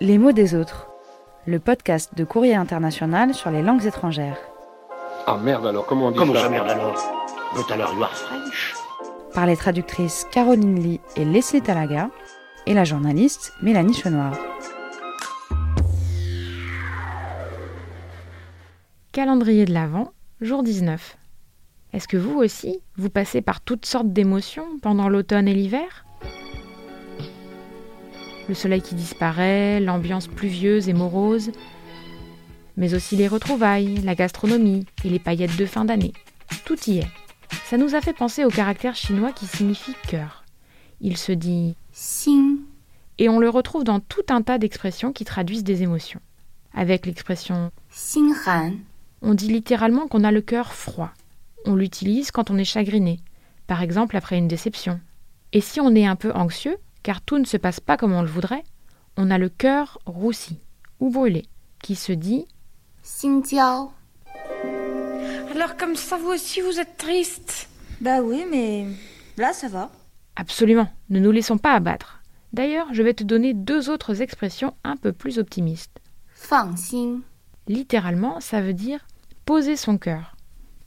Les mots des autres, le podcast de Courrier International sur les langues étrangères. Ah merde alors, comment on dit Comment ça ça merde alors But alors you are French Par les traductrices Caroline Lee et Leslie Talaga et la journaliste Mélanie Chenoir. Calendrier de l'Avent, jour 19. Est-ce que vous aussi, vous passez par toutes sortes d'émotions pendant l'automne et l'hiver? le soleil qui disparaît, l'ambiance pluvieuse et morose, mais aussi les retrouvailles, la gastronomie et les paillettes de fin d'année. Tout y est. Ça nous a fait penser au caractère chinois qui signifie cœur. Il se dit Xing et on le retrouve dans tout un tas d'expressions qui traduisent des émotions. Avec l'expression Xinghan, on dit littéralement qu'on a le cœur froid. On l'utilise quand on est chagriné, par exemple après une déception. Et si on est un peu anxieux, car tout ne se passe pas comme on le voudrait, on a le cœur roussi ou brûlé, qui se dit Xinjiao. Alors comme ça, vous aussi, vous êtes triste. Bah oui, mais là, ça va. Absolument, ne nous laissons pas abattre. D'ailleurs, je vais te donner deux autres expressions un peu plus optimistes. Fang. Littéralement, ça veut dire poser son cœur.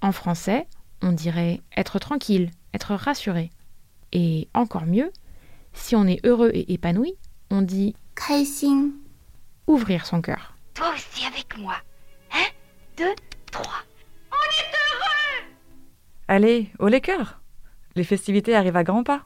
En français, on dirait être tranquille, être rassuré. Et encore mieux, si on est heureux et épanoui, on dit 开心 ouvrir son cœur. Toi aussi avec moi. Un, deux, trois. Allez, au les cœurs Les festivités arrivent à grands pas.